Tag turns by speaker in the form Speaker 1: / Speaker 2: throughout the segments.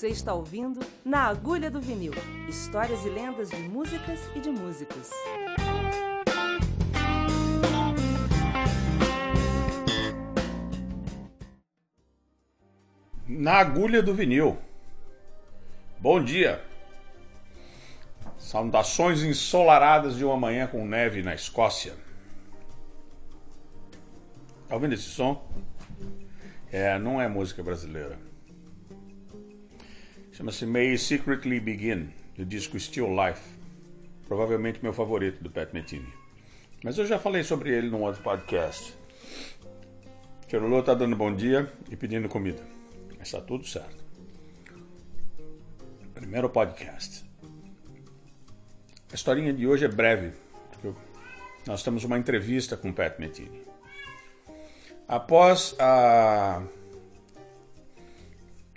Speaker 1: Você está ouvindo Na Agulha do Vinil histórias e lendas de músicas e de músicos.
Speaker 2: Na Agulha do Vinil. Bom dia. Saudações ensolaradas de uma manhã com neve na Escócia. Tá ouvindo esse som? É, não é música brasileira. Chama-se May Secretly Begin, do disco Still Life. Provavelmente meu favorito do Pat Metheny. Mas eu já falei sobre ele num outro podcast. Tirolô tá dando bom dia e pedindo comida. Mas tá tudo certo. Primeiro podcast. A historinha de hoje é breve. Nós temos uma entrevista com o Pat Metheny. Após a...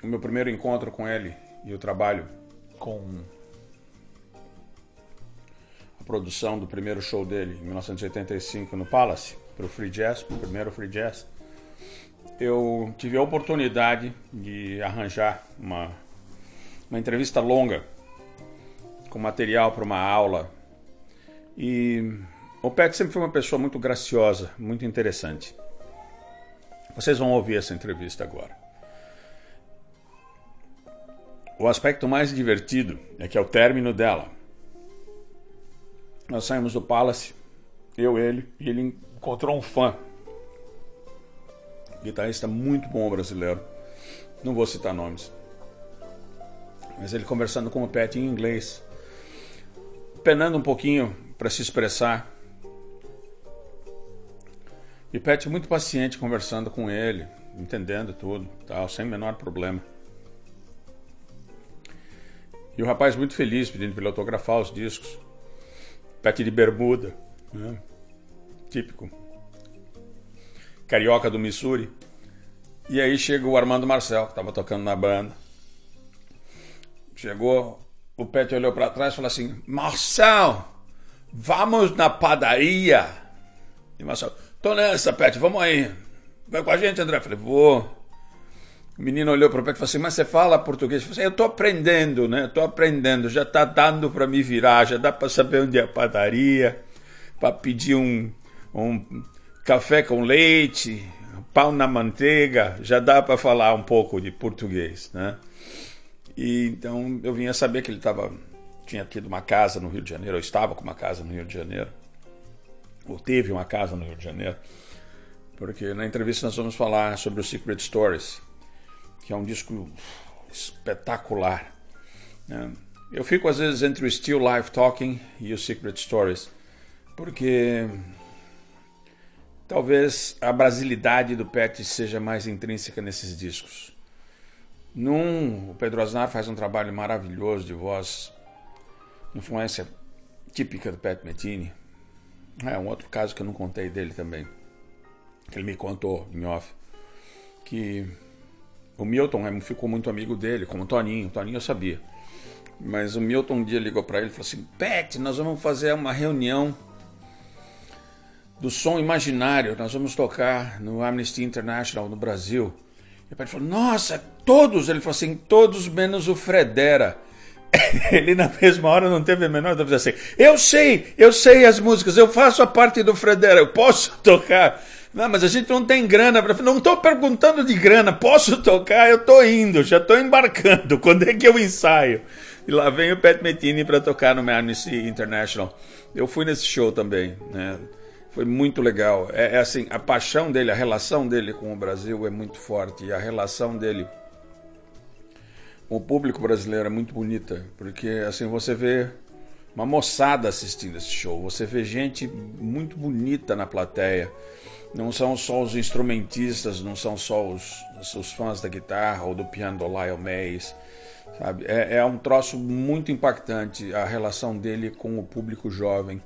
Speaker 2: o meu primeiro encontro com ele e o trabalho com a produção do primeiro show dele em 1985 no Palace, para o Free Jazz, o primeiro Free Jazz, eu tive a oportunidade de arranjar uma, uma entrevista longa com material para uma aula. E o Pat sempre foi uma pessoa muito graciosa, muito interessante. Vocês vão ouvir essa entrevista agora. O aspecto mais divertido é que ao término dela, nós saímos do Palace, eu, ele, e ele encontrou um fã. Guitarrista muito bom brasileiro. Não vou citar nomes. Mas ele conversando com o Pat em inglês, penando um pouquinho para se expressar. E o Pat muito paciente conversando com ele, entendendo tudo, tal, sem menor problema. E o rapaz muito feliz pedindo para ele autografar os discos. Pet de bermuda, né? típico. Carioca do Missouri. E aí chega o Armando Marcel, que estava tocando na banda. Chegou, o Pet olhou para trás e falou assim: Marcel, vamos na padaria. E Marcel, tô nessa, Pet, vamos aí. Vai com a gente, André? Eu falei, vou. O menino olhou para o pé e falou assim: Mas você fala português? Eu assim, Eu estou aprendendo, né? Estou aprendendo. Já está dando para me virar, já dá para saber onde é a padaria, para pedir um, um café com leite, pão na manteiga. Já dá para falar um pouco de português, né? E então eu vinha saber que ele estava tinha tido uma casa no Rio de Janeiro, ou estava com uma casa no Rio de Janeiro, ou teve uma casa no Rio de Janeiro, porque na entrevista nós vamos falar sobre o Secret Stories que é um disco espetacular. Né? Eu fico às vezes entre o Still Life Talking e o Secret Stories, porque talvez a brasilidade do Pet seja mais intrínseca nesses discos. Num, o Pedro Aznar faz um trabalho maravilhoso de voz, influência típica do Pet Metini. É um outro caso que eu não contei dele também, que ele me contou em off, que o Milton ficou muito amigo dele, como o Toninho. O Toninho eu sabia. Mas o Milton um dia ligou para ele e falou assim: Pet, nós vamos fazer uma reunião do som imaginário. Nós vamos tocar no Amnesty International no Brasil. E o Pet falou: Nossa, todos? Ele falou assim: Todos menos o Fredera. Ele na mesma hora não teve a menor dúvida assim. Eu sei, eu sei as músicas, eu faço a parte do Fredera, eu posso tocar. Não, mas a gente não tem grana para. Não estou perguntando de grana. Posso tocar? Eu estou indo, já estou embarcando. Quando é que eu ensaio? E lá vem o Pat Metini para tocar no Amnesty International. Eu fui nesse show também, né? Foi muito legal. É, é, assim, a paixão dele, a relação dele com o Brasil é muito forte. E a relação dele com o público brasileiro é muito bonita. Porque, assim, você vê uma moçada assistindo esse show. Você vê gente muito bonita na plateia não são só os instrumentistas, não são só os, os fãs da guitarra ou do piano do Lyle Mays, sabe? É, é um troço muito impactante a relação dele com o público jovem.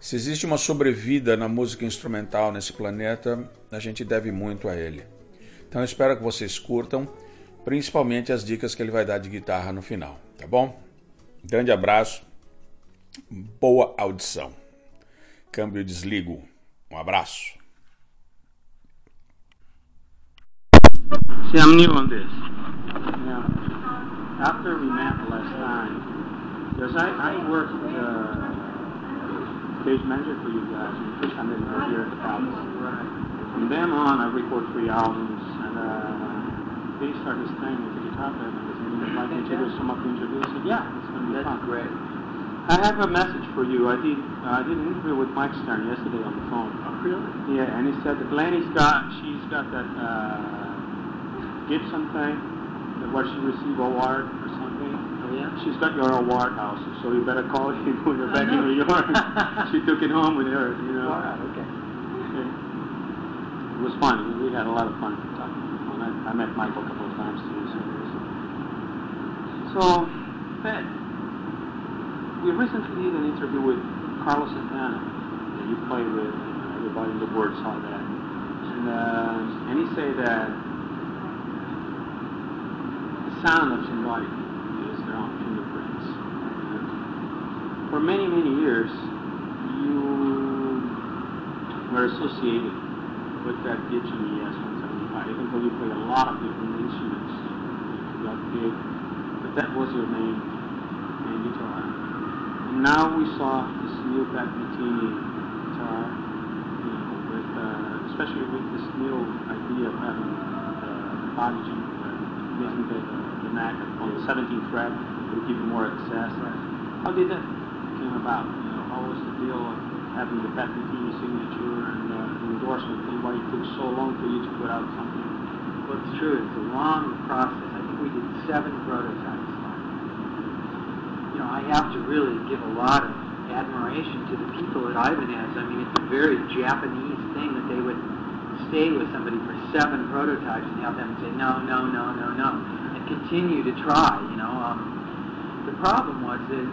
Speaker 2: Se existe uma sobrevida na música instrumental nesse planeta, a gente deve muito a ele. Então espero que vocês curtam, principalmente as dicas que ele vai dar de guitarra no final, tá bom? Grande abraço, boa audição. Câmbio desligo. Um abraço.
Speaker 3: See, I'm new on this. Yeah. after we met the last time, because I, I worked uh, stage manager for you guys the first time were here at the Palace. From then on, I recorded three albums, and uh, they started staying with the guitar player because they would like to some of the introduce. I said, yeah, it's going to be
Speaker 4: That's
Speaker 3: fun.
Speaker 4: great.
Speaker 3: I have a message for you. I did uh, I did an interview with Mike Stern yesterday on the phone.
Speaker 4: Oh, really?
Speaker 3: Yeah, and he said that Glennie's got she's got that uh, Gibson something, that what she received award or something.
Speaker 4: Oh, yeah?
Speaker 3: She's got your award house, so you better call him when you're back in. New York. she took it home with her, you know.
Speaker 4: Wow, okay. okay.
Speaker 3: It was fun. We had a lot of fun talking on the phone. I, I met Michael a couple of times too. So, so Fed, we recently did an interview with Carlos Santana that you played with. And everybody in the world saw that, and uh, and he said that the sound of somebody is their own fingerprints. And for many many years, you were associated with that Gibson ES 175. Even though you play a lot of different instruments, you got big, but that was your main main guitar. And now we saw this new Pat Metheny guitar, you know, with uh, especially with this new idea of having uh, the body jump, uh, making the, the on the 17th fret to give you more access. How did that came about? You know, how was the deal of having the Pat Metheny signature and uh, endorsement and why it took so long for you to put out something?
Speaker 4: Well, it's true. It's a long process. I think we did seven prototypes. You know, I have to really give a lot of admiration to the people at Ibanez. I mean, it's a very Japanese thing that they would stay with somebody for seven prototypes and have them say no, no, no, no, no, continue to try. You know, um, the problem was that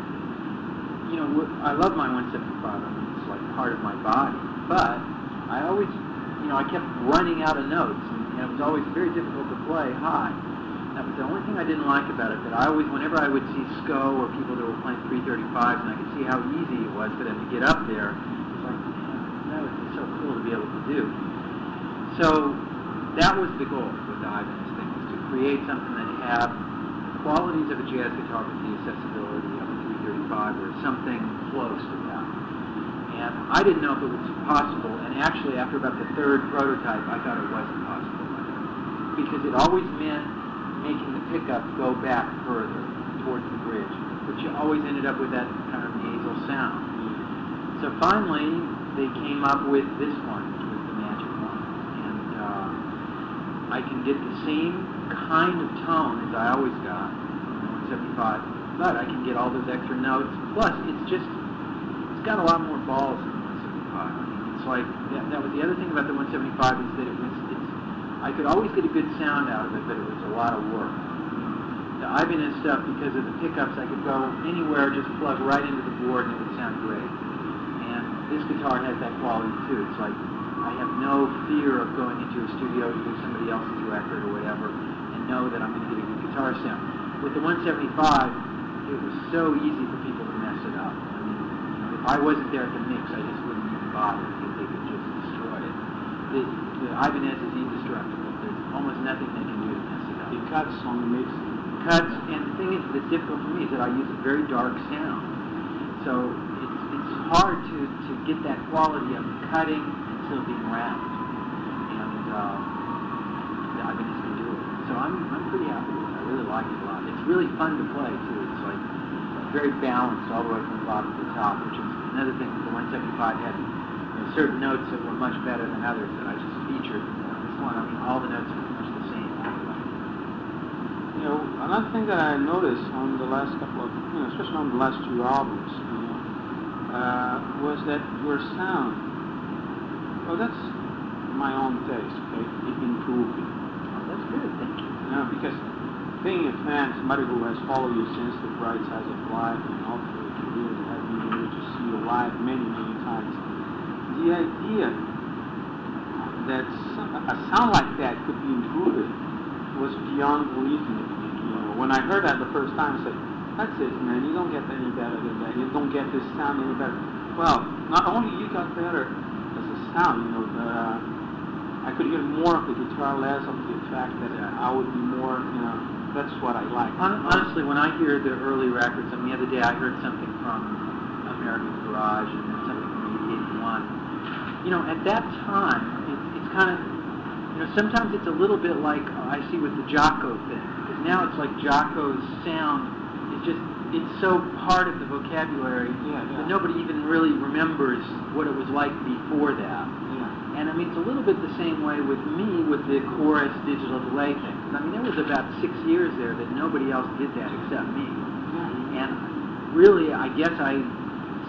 Speaker 4: you know I love my 175. I mean, it's like part of my body, but I always, you know, I kept running out of notes, and, it was always very difficult to play high. That was the only thing I didn't like about it. That I always, whenever I would see SCO or people that were playing 335s, and I could see how easy it was for them to get up there, it's like, man, that would be so cool to be able to do. So that was the goal with the Ibanez thing, was to create something had qualities of a jazz guitar with the accessibility of a 335 or something close to that. And I didn't know if it was possible, and actually after about the third prototype, I thought it wasn't possible. Because it always meant making the pickup go back further towards the bridge, but you always ended up with that kind of nasal sound. So finally, they came up with this one, with the magic one. And uh, I can get the same kind of tone as I always got on the 175, but I can get all those extra notes. Plus, it's just, it's got a lot more balls than the 175. It's like, that, that was the other thing about the 175 is that it was, it's, I could always get a good sound out of it, but it was a lot of work. The Ibanez stuff, because of the pickups, I could go anywhere, just plug right into the board, and it would sound great. And this guitar has that quality too. It's like I have no fear of going into a studio to do somebody else's record or whatever, and know that I'm going to get a good guitar sound. With the 175, it was so easy for people to mess it up. I mean, you know, if I wasn't there at the mix, I just wouldn't even bother because they could just destroy it. The, the Ibanez is indestructible. There's almost nothing they can do to mess it up
Speaker 3: It cuts on the mix.
Speaker 4: cuts, and the thing is that's difficult for me is that I use a very dark sound. So it's, it's hard to, to get that quality of cutting still being round. And uh, yeah, I Ibanez can do it. So I'm, I'm pretty happy with it. I really like it a lot. It's really fun to play too. It's like very balanced all the way from the bottom to the top, which is another thing. The 175 had you know, certain notes that were much better than others that I just featured. This one, I mean, all the notes are pretty much the same.
Speaker 3: You know, another thing that I noticed on the last couple of, you know, especially on the last two albums, you know, uh, was that your sound, well, that's my own taste, eh, okay? It improved. it.
Speaker 4: Oh, that's good. Thank you.
Speaker 3: You know, because being a fan, somebody who has followed you since the Bright Size Life and all through your career, and has been able to see you live many, many times, the idea that some, a sound like that could be improved was beyond belief in me. You know, when I heard that the first time, I said, "That's it, man. You don't get any better than that. You don't get this sound any better." Well, not only you got better sound, you know, uh, I could hear more of the guitar, less of the fact that I would be more, you know, that's what I like.
Speaker 4: Honestly, when I hear the early records, I mean, the other day I heard something from American Garage and something from 81. You know, at that time, it, it's kind of, you know, sometimes it's a little bit like uh, I see with the Jaco thing, because now it's like Jaco's sound is just, it's so part of the vocabulary
Speaker 3: Yeah, yeah.
Speaker 4: that nobody even really remembers what it was like before that.
Speaker 3: Yeah.
Speaker 4: And I mean, it's a little bit the same way with me with the chorus digital delay thing. 'Cause, I mean, there was about six years there that nobody else did that except me. And really, I guess I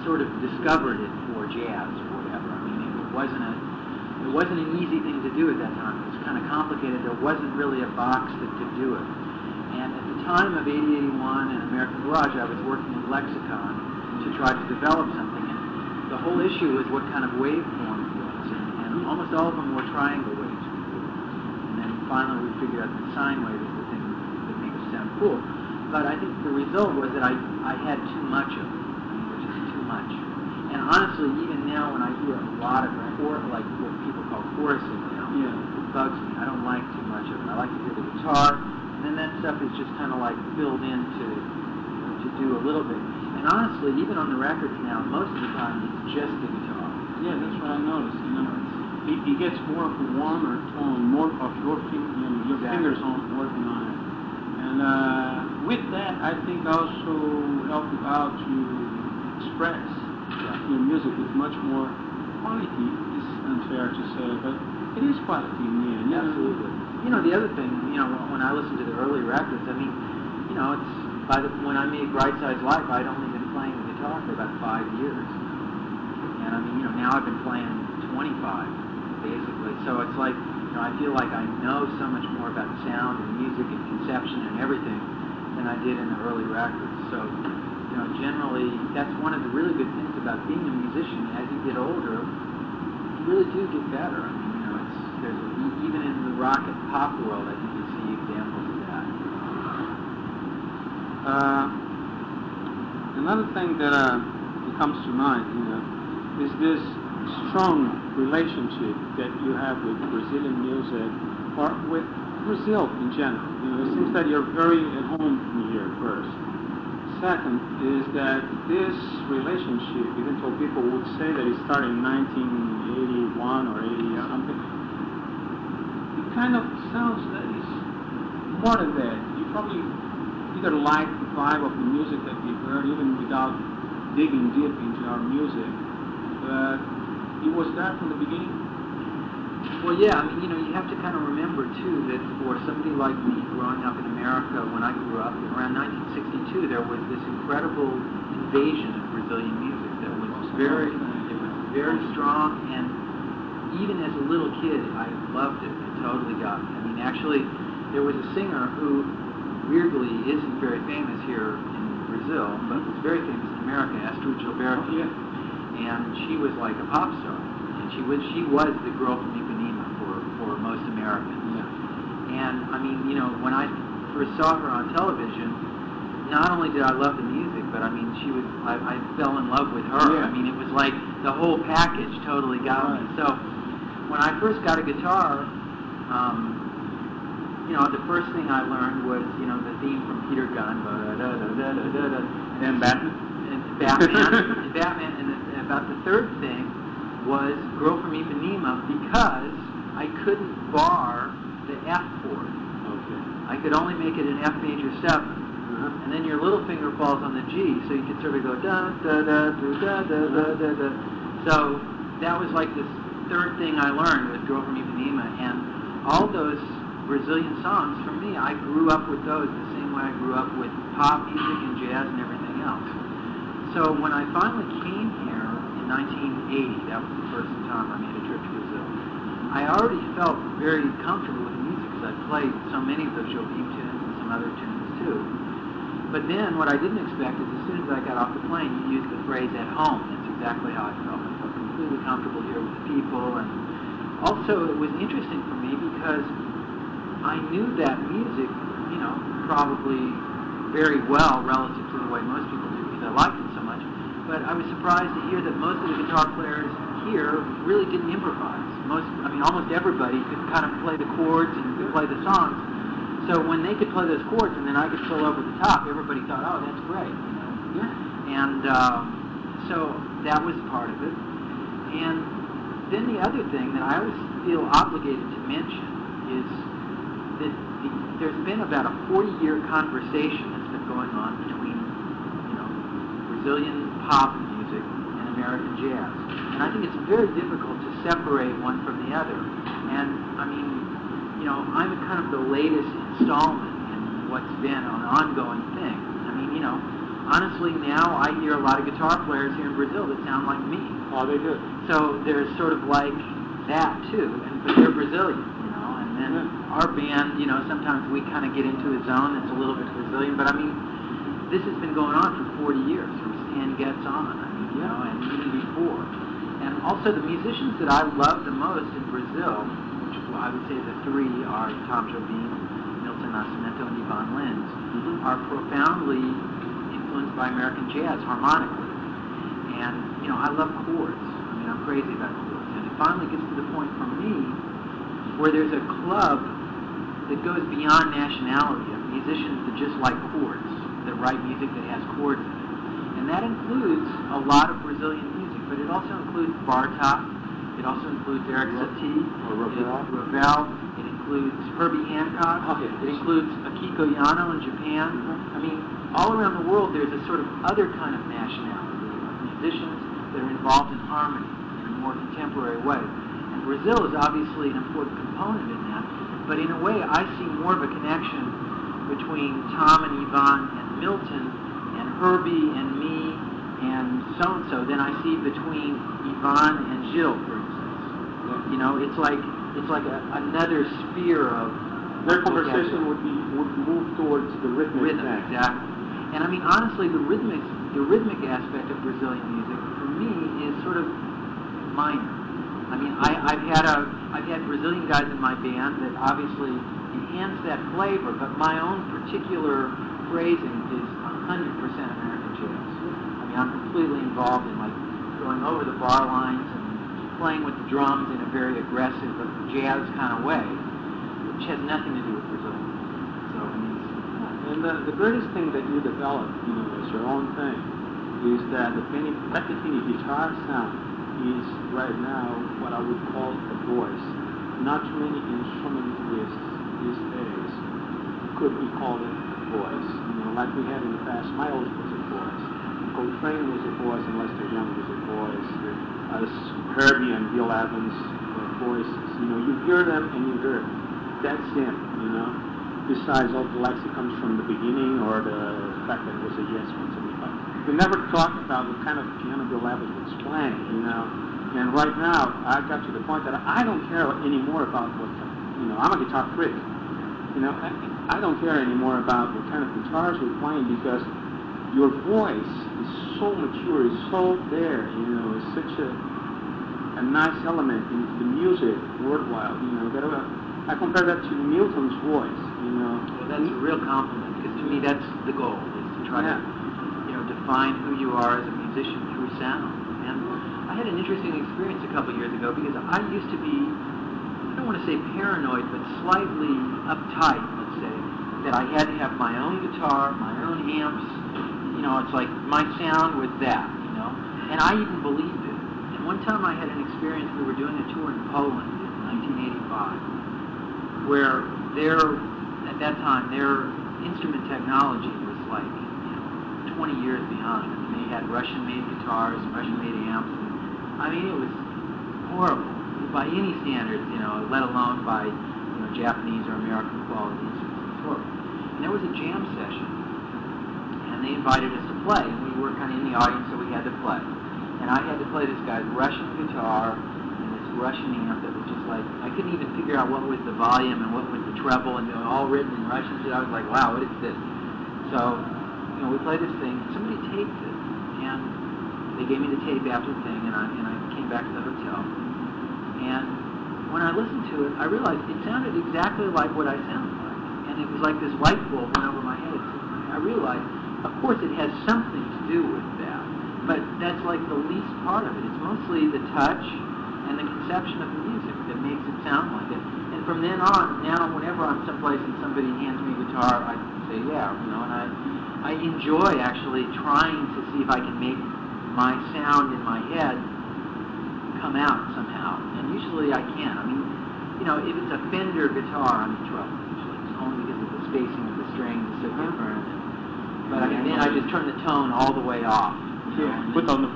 Speaker 4: sort of discovered it for jazz or whatever. I mean, it wasn't a it wasn't an easy thing to do at that time. It was kind of complicated. There wasn't really a box that could do it. And time of 8081 and American Garage, I was working with Lexicon to try to develop something. And the whole issue was what kind of waveform it was. And, and almost all of them were triangle waves. And then finally we figured out that sine wave is the thing that makes it sound cool. But I think the result was that I, I had too much of it. I mean, it was just too much. And honestly, even now when I hear a lot of chor like what people call chorusing now,
Speaker 3: Yeah.
Speaker 4: it bugs me. I don't like too much of it. I like to hear the guitar, then that stuff is just kind of like filled in to, to do a little bit. And honestly, even on the records now, most of the time it's just the guitar.
Speaker 3: Yeah, that's what I noticed. You know, it, it gets more of a warmer tone, more of your you know, your
Speaker 4: Exactly.
Speaker 3: fingers on working on it. And uh, with that, I think also help you out to express your music with much more quality. It's unfair to say, but it is quality in the end.
Speaker 4: Absolutely. You know, the other thing, you know, when I listen to the early records, I mean, you know, it's by the when I made Bright Size Life, I'd only been playing the guitar for about five years, and I mean, you know, now I've been playing 25 basically. So it's like, you know, I feel like I know so much more about sound and music and conception and everything than I did in the early records. So, you know, generally, that's one of the really good things about being a musician. As you get older, you really do get better. I mean, you know, it's there's e- even in the rock and pop world, I think you see examples of that.
Speaker 3: Uh, another thing that uh, comes to mind, you know, is this strong relationship that you have with Brazilian music or with Brazil in general. You know, it seems that you're very at home here first. Second is that this relationship, even though people would say that it started in 1981 or 80 something, it kind of sounds that is more than that. You probably either like the vibe of the music that we heard, even without digging deep into our music. But it was that from the beginning.
Speaker 4: Well, yeah, I mean, you know, you have to kind of remember too that for somebody like me growing up in America, when I grew up around 1962, there was this incredible invasion of Brazilian music that was very, it was very strong, and even as a little kid, I loved it. Totally got me. I mean, actually, there was a singer who weirdly isn't very famous here in Brazil, but was very famous in America, Astrud Gilberto oh, and she was like a pop star. And she was she was the girl from Ipanema for for most Americans. Yeah. And I mean, you know, when I first saw her on television, not only did I love the music, but I mean, she was I, I fell in love with her.
Speaker 3: Yeah.
Speaker 4: I mean, it was like the whole package totally got me.
Speaker 3: Right.
Speaker 4: So when I first got a guitar. Um, you know, the first thing I learned was, you know, the theme from Peter Gunn, da-da-da-da-da-da,
Speaker 3: And Batman?
Speaker 4: and Batman, and Batman, and, the, and about the third thing was Girl from Ipanema because I couldn't bar the F chord.
Speaker 3: Okay.
Speaker 4: I could only make it an F major seven,
Speaker 3: Uh-huh.
Speaker 4: and then your little finger falls on the G, so you could sort of go da da da da da da da da da. So that was like this third thing I learned with Girl from Ipanema, and all those Brazilian songs for me, I grew up with those the same way I grew up with pop music and jazz and everything else. So when I finally came here in 1980, that was the first time I made a trip to Brazil, I already felt very comfortable with the music because I played so many of those Jobim tunes and some other tunes too. But then what I didn't expect is as soon as I got off the plane, you used the phrase at home. That's exactly how I felt. I felt completely comfortable here with the people. And also it was interesting for me because I knew that music, you know, probably very well relative to the way most people do because I liked it so much. But I was surprised to hear that most of the guitar players here really didn't improvise. Most, I mean, almost everybody could kind of play the chords and could play the songs. So when they could play those chords and then I could fill over the top, everybody thought, oh, that's great, you know.
Speaker 3: Yeah.
Speaker 4: And um, so that was part of it. And then the other thing that I always feel obligated to mention is that the, there's been about a 40-year conversation that's been going on between, you know, Brazilian pop music and American jazz. And I think it's very difficult to separate one from the other. And I mean, you know, I'm kind of the latest installment in what's been an ongoing thing. I mean, you know, honestly now I hear a lot of guitar players here in Brazil that sound like me.
Speaker 3: Oh, they do.
Speaker 4: So there's sort of like that too, and but they're Brazilian, you know. And then
Speaker 3: Yeah.
Speaker 4: our band, you know, sometimes we kind of get into a zone that's a little bit Brazilian, but I mean, this has been going on for 40 years from Stan Getz on. I mean, you know, and even before. And also the musicians that I love the most in Brazil, which I would say the three are Tom Jobim, Milton Nascimento, and Ivan Lins,
Speaker 3: Mhm.
Speaker 4: are profoundly influenced by American jazz harmonically. And, you know, I love chords. I mean, I'm crazy about chords. And it finally gets to the point for me where there's a club that goes beyond nationality of musicians that just like chords, that write music that has chords in it. And that includes a lot of Brazilian music, but it also includes Bartok, it also includes Eric Satie,
Speaker 3: Or Ravel.
Speaker 4: it, Ravel, it includes Herbie Hancock,
Speaker 3: Okay.
Speaker 4: it includes Akiko Yano in Japan. I mean, all around the world there's a sort of other kind of nationality of musicians that are involved in harmony in a more contemporary way. And Brazil is obviously an important component in that, but in a way I see more of a connection between Tom and Ivan and Milton and Herbie and me and so-and-so than I see between Ivan and Jill. You know, it's like it's like a, another sphere of
Speaker 3: Their conversation would be would move towards the rhythmic
Speaker 4: rhythm,
Speaker 3: thing.
Speaker 4: exactly. And I mean, honestly, the rhythmic the rhythmic aspect of Brazilian music for me is sort of minor. I mean, I, I've had a I've had Brazilian guys in my band that obviously enhance that flavor, but my own particular phrasing is 100% American jazz. I mean, I'm completely involved in like going over the bar lines and playing with the drums in a very aggressive jazz kind of way, which has nothing to do with Brazil. So
Speaker 3: And the, the greatest thing that you develop, you know, as your own thing, is that the Penny, Pekatini guitar sound is right now what I would call a voice. Not too many instrumentalists these days could be called a voice. You know, like we had in the past, Miles was a voice. Coltrane was a voice, and Lester Young was a voice. Uh, Herbie and Bill Evans voices. Uh, you know, you hear them and you hear, that's him, you know besides all the lexicons from the beginning or the fact that it was a ES 175. We never talked about what kind of piano Bill Evans was playing, you know. And right now, I got to the point that I don't care anymore about what, you know, I'm a guitar freak. You know, I, I don't care anymore about what kind of guitars we're playing because your voice is so mature, is so there, you know, it's such a, a nice element in the music worldwide, you know, that uh, I compare that to Milton's voice, you know.
Speaker 4: Well, that's a real compliment because to me that's the goal is to try
Speaker 3: Yeah.
Speaker 4: to you know define who you are as a musician through sound. And I had an interesting experience a couple years ago because I used to be I don't want to say paranoid but slightly uptight, let's say, that I had to have my own guitar, my own amps. You know, it's like my sound was that, you know. And I even believed one time I had an experience we were doing a tour in Poland in 1985 where their at that time their instrument technology was like you know 20 years behind. I mean, they had Russian-made guitars, Russian-made amps. And, I mean, it was horrible by any standards, you know, let alone by you know Japanese or American quality instruments. It was horrible. And there was a jam session, and they invited us to play, and we were kind of in the audience, so we had to play. And I had to play this guy's Russian guitar and this Russian amp that was just like I couldn't even figure out what was the volume and what was the treble, and they were all written in Russian. So I was like, wow, what is this? So, you know, we played this thing. Somebody taped it, and they gave me the tape after the thing, and I and I came back to the hotel. And when I listened to it, I realized it sounded exactly like what I sounded like, and it was like this light bulb went over my head. I realized, of course, it has something to do with that, but that's like the least part of it. It's mostly the touch and the conception of the music that makes it sound like it. And from then on, now whenever I'm someplace and somebody hands me a guitar, I say yeah, you know, and I I enjoy actually trying to see if I can make my sound in my head come out somehow, and usually I can. I mean, you know, if it's a Fender guitar, I'm in trouble usually, it's only because of the spacing of the strings is so uh-huh. different. But I mean, then I just turn the tone all the way off. You know,
Speaker 3: Yeah, put on the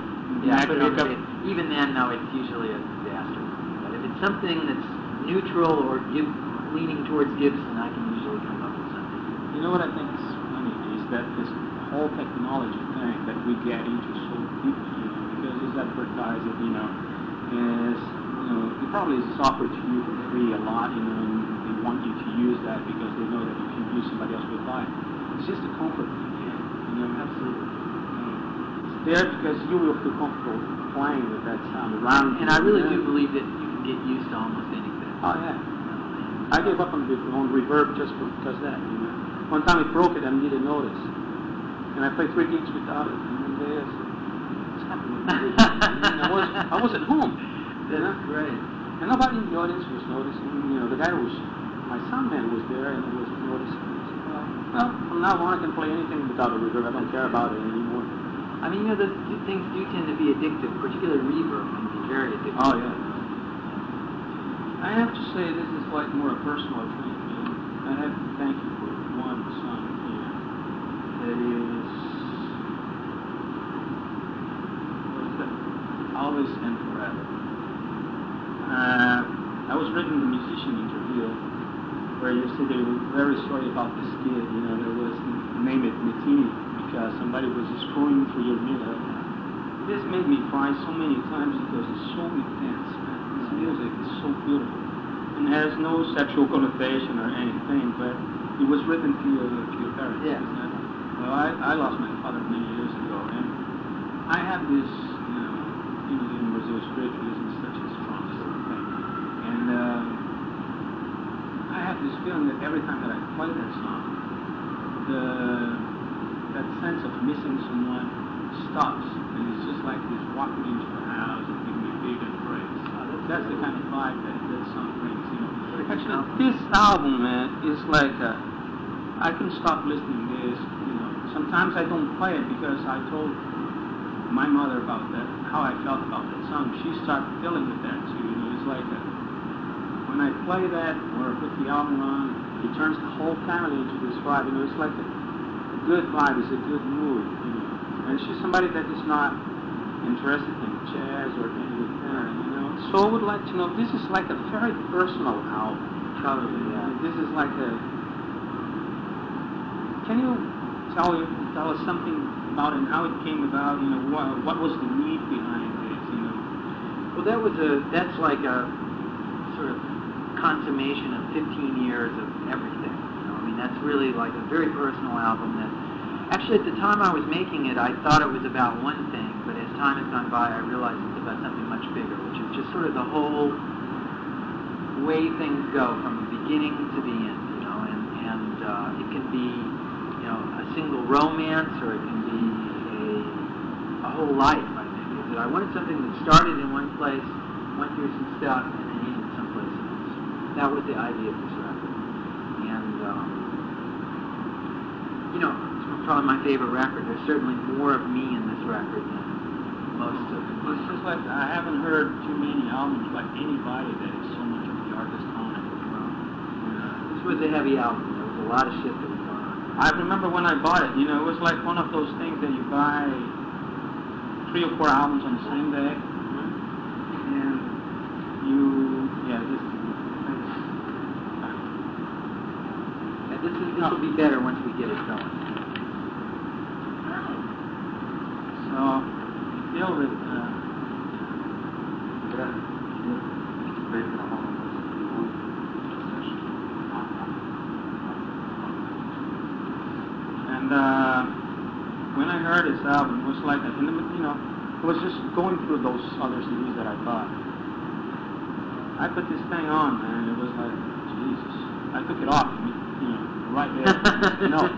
Speaker 4: yeah,
Speaker 3: Mac
Speaker 4: put it on the Even then, no, it's usually a disaster. But if it's something that's neutral or give, leaning towards Gibson, I can usually come up with something.
Speaker 3: You know what I think is funny is that this whole technology thing that we get into so deeply, you know, because it's advertised, you know, is, you know, it probably is offered to you for free a lot, you know, and they want you to use that because they know that if you use somebody else will buy it. It's just a comfort thing, you know.
Speaker 4: Absolutely.
Speaker 3: There because you will feel comfortable playing with that sound around you.
Speaker 4: And I really
Speaker 3: you
Speaker 4: do believe that you can get used to almost anything.
Speaker 3: Oh yeah. I gave up on, the, on reverb just because of that. You know, one time it broke it I didn't notice, and I played three gigs without it. And I said, "What's happening?" to this?" And I was I was at home,
Speaker 4: and
Speaker 3: you know,
Speaker 4: great.
Speaker 3: and nobody in the audience was noticing. You know, the guy was my sound man was there and he was noticing. I well, well, from now on I can play anything without a reverb. I don't care about it anymore.
Speaker 4: I mean, you know, those two things do tend to be addictive, particularly reverb can be very addictive.
Speaker 3: Oh, yeah. I have to say this is like more a personal thing. I have to thank you for one song here. That is what is that? Always and Forever. Uh, I was reading the musician interview where you said they were very sorry about this kid. You know, there was name it Mitini because somebody was screwing through your mirror. This made me cry so many times because it's so intense, man. This music is so beautiful. And has no sexual connotation or anything, but it was written to your, to your parents.
Speaker 4: Yeah.
Speaker 3: Well, I, I lost my father many years ago, and I have this, you know, you know, in Brazil, spiritualism is such a strong sort of thing. And um, I have this feeling that every time that I play that song, the that sense of missing someone stops, and it's just like this walking into the house and giving me big embrace. That's the kind of vibe that that song brings, you know. Actually, this album, man, is like uh, I can stop listening to this. You know, sometimes I don't play it because I told my mother about that, how I felt about that song. She started feeling with that too. You know, it's like uh when I play that or put the album on, it turns the whole family into this vibe. You know, it's like a, a good vibe, it's a good mood. You know, and she's somebody that is not interested in jazz or anything. You know, so I would like to know. This is like a very personal album.
Speaker 4: Probably, yeah.
Speaker 3: This is like a. Can you tell tell us something about it, and how it came about? You know, what what was the need behind it? You know.
Speaker 4: Well, that was a that's like a sort of consummation of 15 years of everything. You know, I mean, that's really like a very personal album. That actually, at the time I was making it, I thought it was about one thing, but as time has gone by, I realized it's about something much bigger, which is just sort of the whole way things go from the beginning to the end. You know, and and uh, it can be you know a single romance, or it can be a a whole life. I think is I wanted something that started in one place, went through some stuff, and then ended someplace else. That was the idea of this record. And um, you know, it's probably my favorite record. There's certainly more of me in this record than most of it.
Speaker 3: It's just like I haven't heard too many albums by anybody that is so much of the artist on it.
Speaker 4: This was a heavy album. There was a lot of shit that was going on.
Speaker 3: I remember when I bought it, you know, it was like one of those things that you buy three or four albums on the same day, and you, yeah, this.
Speaker 4: This is this will be better once we get it going.
Speaker 3: So, deal with. Uh, And uh, when I heard his album, it was like, in the, you know, I was just going through those other CDs that I bought. I put this thing on, man. It was like, Jesus. I took it off, you know, right there. no,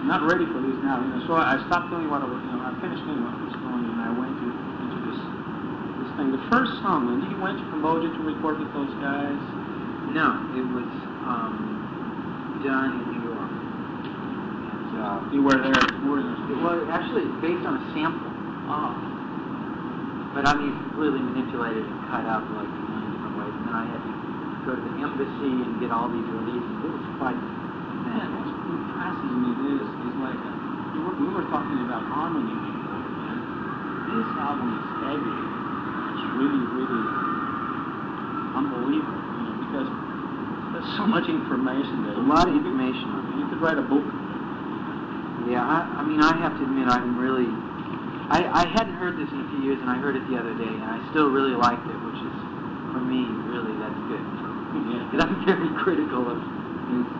Speaker 3: I'm not ready for this now. You know, so I stopped doing what I was, you know, I finished doing what I was doing, and I went to, into this this thing. The first song, when he went to Cambodia to record with those guys,
Speaker 4: No, it was um, done in New York. And, uh,
Speaker 3: You were there. Were
Speaker 4: it was actually based on a sample.
Speaker 3: Oh.
Speaker 4: But I mean, really manipulated and cut up like a million different ways. And then I had to go to the embassy and get all these releases. It was quite man.
Speaker 3: what's impressive me is, is like, uh, we were, we were talking about harmony before, and this album is heavy. It's really, really unbelievable, you know, because there's so much information there.
Speaker 4: A lot of information.
Speaker 3: You could write a book.
Speaker 4: Yeah, I, I mean, I have to admit, I'm really. I, I hadn't heard this in a few years, and I heard it the other day, and I still really liked it, which is, for me, really, that's good.
Speaker 3: Yeah.
Speaker 4: Because I'm very critical of music.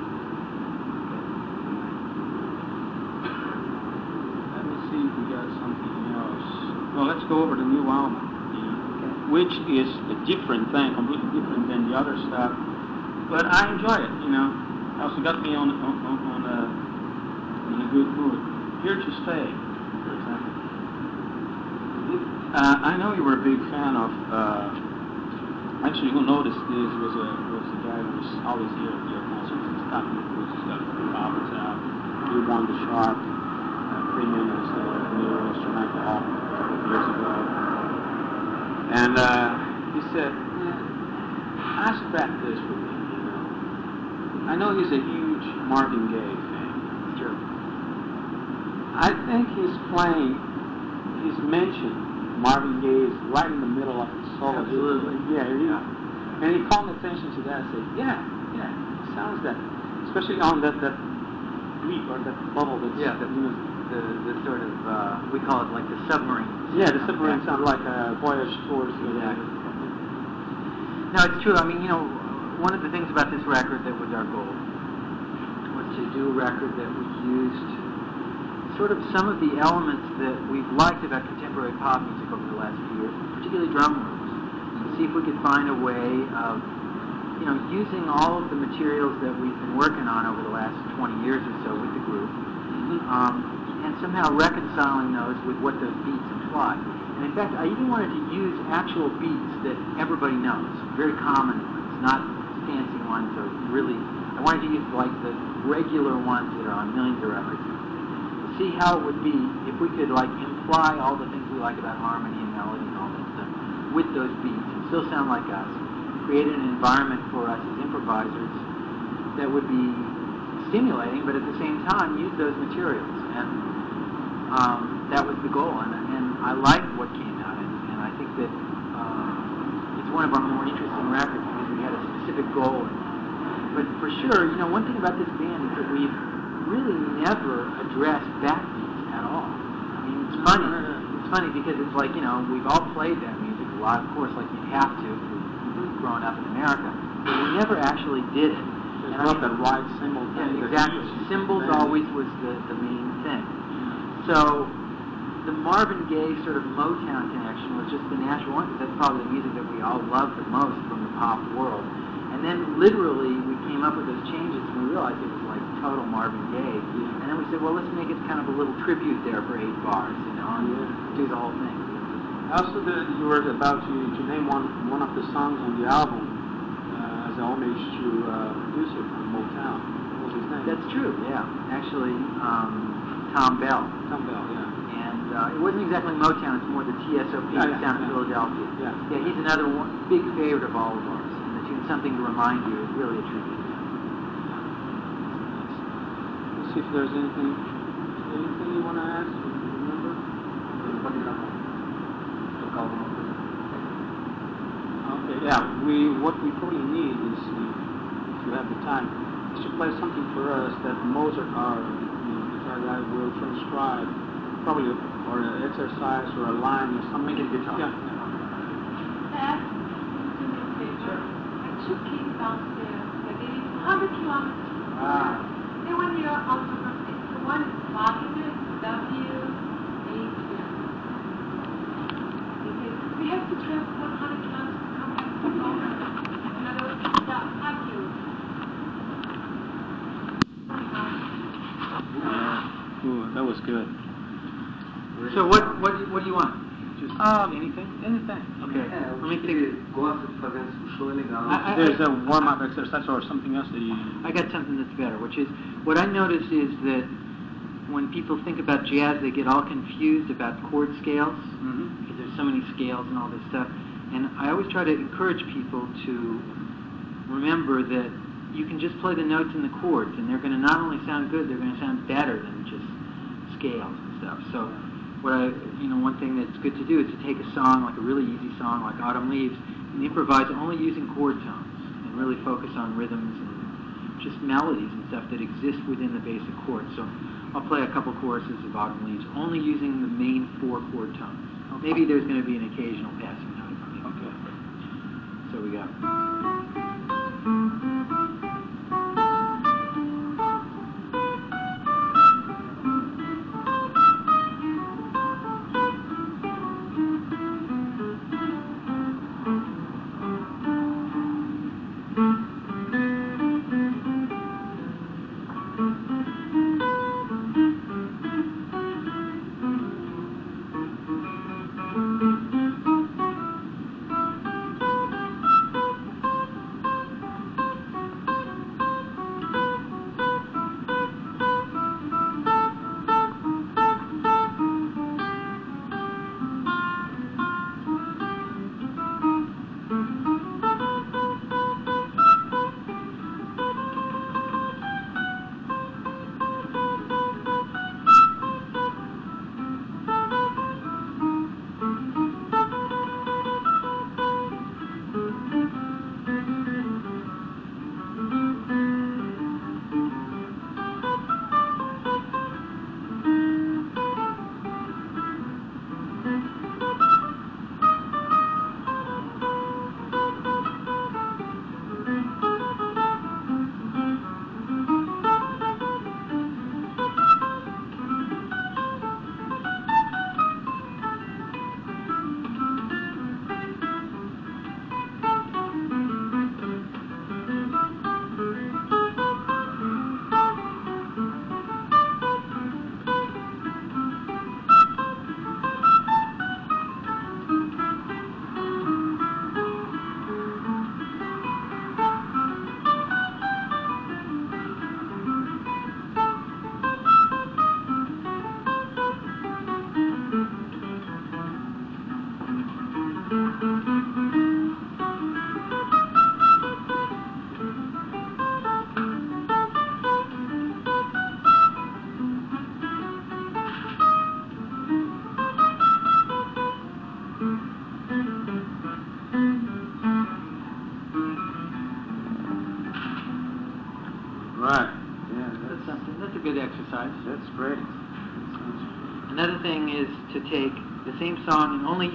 Speaker 3: Let me see if we got something else. Well, let's go over the new album, you know, which is a different thing, completely different than the other stuff. But I enjoy it, you know. It Also got me on on, on, on a in a good mood. Here to stay, for example. Uh, I know you were a big fan of. Uh, actually, who noticed this was a was a guy who was always here at your concerts. It's Scott Nichols, Scott Roberts. Uh, he won the Sharp uh, as the new instrumental album a couple years ago. And uh, he said, yeah, ask back this with me, you know. I know he's a huge Marvin Gaye fan.
Speaker 4: Sure.
Speaker 3: I think he's playing, he's mentioned Marvin Gaye is right in the middle of his solo.
Speaker 4: Absolutely.
Speaker 3: Yeah, he,
Speaker 4: Yeah.
Speaker 3: and he called attention to that and said, yeah, yeah, it sounds that. Especially on that, that beat or that bubble that's,
Speaker 4: Yeah,
Speaker 3: that, you know,
Speaker 4: The, the sort of, uh, we call it like the submarine.
Speaker 3: yeah, the submarine sound like a voyage towards the
Speaker 4: Exactly. No, it's true. I mean, you know, one of the things about this record that was our goal was to do a record that we used sort of some of the elements that we've liked about contemporary pop music over the last few years, particularly drum loops, and see if we could find a way of, you know, using all of the materials that we've been working on over the last 20 years or so with the group, um, and somehow reconciling those with what those beats imply. And in fact, I even wanted to use actual beats that everybody knows, very common ones, not fancy ones or really. I wanted to use like the regular ones that are on millions of records. To see how it would be if we could like imply all the things we like about harmony and melody and all that stuff with those beats and still sound like us. Create an environment for us as improvisers that would be stimulating, but at the same time use those materials. And um, that was the goal, and, and I like what came out, and, and I think that uh, it's one of our more interesting records because we had a specific goal. But for sure, you know, one thing about this band is that we've really never addressed backbeats at all. I mean, it's funny. It's funny because it's like, you know, we've all played that music a lot, of course, like you have to if you've grown up in America, but we never actually did it.
Speaker 3: There's
Speaker 4: And I mean-
Speaker 3: that right
Speaker 4: cymbal
Speaker 3: thing. that
Speaker 4: exactly.
Speaker 3: Cymbals
Speaker 4: always was the, the main thing. So the Marvin Gaye sort of Motown connection was just the natural one because that's probably the music that we all love the most from the pop world. And then literally we came up with those changes and we realized it was like total Marvin Gaye. And then we said, well, let's make it kind of a little tribute there for eight bars, you know, and do the whole thing.
Speaker 3: Also, the, you were about to, to name one one of the songs on the album uh, as a homage to uh, producer from Motown. What was his name?
Speaker 4: That's true, yeah. Actually, um, Thom Bell.
Speaker 3: Thom Bell, yeah.
Speaker 4: And uh, it wasn't exactly Motown, it's more the TSOP
Speaker 3: Yeah, yeah,
Speaker 4: sound of. Philadelphia.
Speaker 3: Yeah.
Speaker 4: Yeah, he's another one, big favorite of all of ours. And the tune Something to Remind You is really a tribute to him.
Speaker 3: Let's see if there's anything anything you want to ask. Remember? Okay, yeah. We what we probably need is, if you have the time, is to play something for us that Mozart, our you know, guitar guy, will transcribe, probably or an exercise or a line or something.
Speaker 4: Make it guitar.
Speaker 3: Yeah.
Speaker 5: Dad, do me a favor. I two kids downstairs. They're getting 100 kilometers from
Speaker 3: Ah.
Speaker 5: They want your autograph. The one is Wagner, W, A, We have to travel 100 kilometers to come back to home. In other words, yeah, thank you.
Speaker 3: Yeah. Ooh, that was good.
Speaker 4: So what, what, what do you want?
Speaker 3: Just
Speaker 4: Ah, anything, anything. Okay.
Speaker 6: É, o
Speaker 4: Let me
Speaker 6: que
Speaker 4: think.
Speaker 6: ele gosta de fazer show é legal.
Speaker 4: I- I-
Speaker 3: There's a warm-up exercise or something else that you...
Speaker 4: I got something that's better, which is what I notice is that when people think about jazz, they get all confused about chord scales because there's so many scales and all this stuff. And I always try to encourage people to remember that you can just play the notes and the chords, and they're going to not only sound good, they're going to sound better than just scales and stuff. So, what I, you know, one thing that's good to do is to take a song like a really easy song like Autumn Leaves and improvise only using chord tones and really focus on rhythms and just melodies and stuff that exist within the basic chords. So, I'll play a couple choruses of Autumn Leaves only using the main four chord tones. Maybe there's going to be an occasional passing note.
Speaker 3: Okay.
Speaker 4: So we got.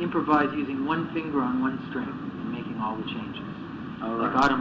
Speaker 4: Improvise using one finger on one string and making all the changes.
Speaker 6: All
Speaker 4: Like
Speaker 6: right.
Speaker 4: Autumn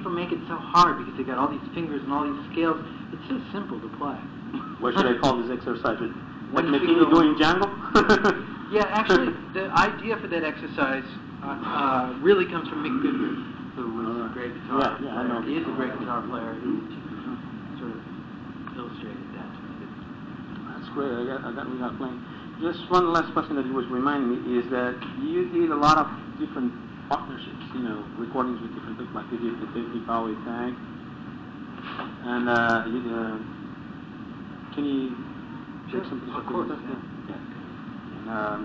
Speaker 4: people make it so hard because they got all these fingers and all these scales. It's so simple to play.
Speaker 3: What should I call this exercise? Like
Speaker 4: finger-
Speaker 3: doing Django?
Speaker 4: Yeah, actually, the idea for that exercise uh, uh, really comes from Mick Goodrick, who was a great guitar
Speaker 3: Yeah, yeah, I
Speaker 4: player.
Speaker 3: know.
Speaker 4: He is a great guitar player who sort of illustrated that.
Speaker 3: That's great. I got, I got, we got playing. Just one last question that you was reminding me is that you did a lot of different partnerships, you know, recordings with different people, like you did the David Bowie thing, and uh, you did, uh, can you take some
Speaker 4: of course,
Speaker 3: stuff?
Speaker 4: yeah.
Speaker 3: yeah. And um,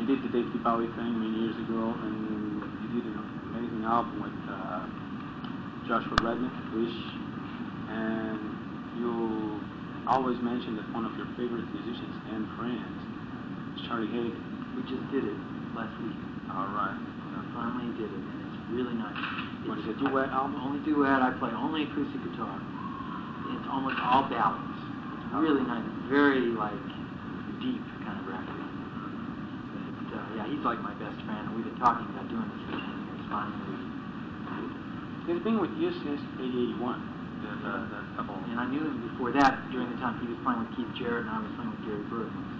Speaker 3: you did the David Bowie thing many years ago, and you did an amazing album with uh, Joshua Redman, Wish, and you always mention that one of your favorite musicians and friends is Charlie Haden.
Speaker 4: We just did it last week.
Speaker 3: All right.
Speaker 4: I finally did it, and it's really nice.
Speaker 3: What
Speaker 4: It's
Speaker 3: is it, duet album?
Speaker 4: Only duet. I play only acoustic guitar. It's almost all ballads. It's really nice. Very like deep kind of record. But, uh, yeah, he's like my best friend, and we've been talking about doing this for ten years. Finally,
Speaker 3: He's been with you since 8081, the, the, the couple.
Speaker 4: and I knew him before that. During the time he was playing with Keith Jarrett, and I was playing with Gary Burton.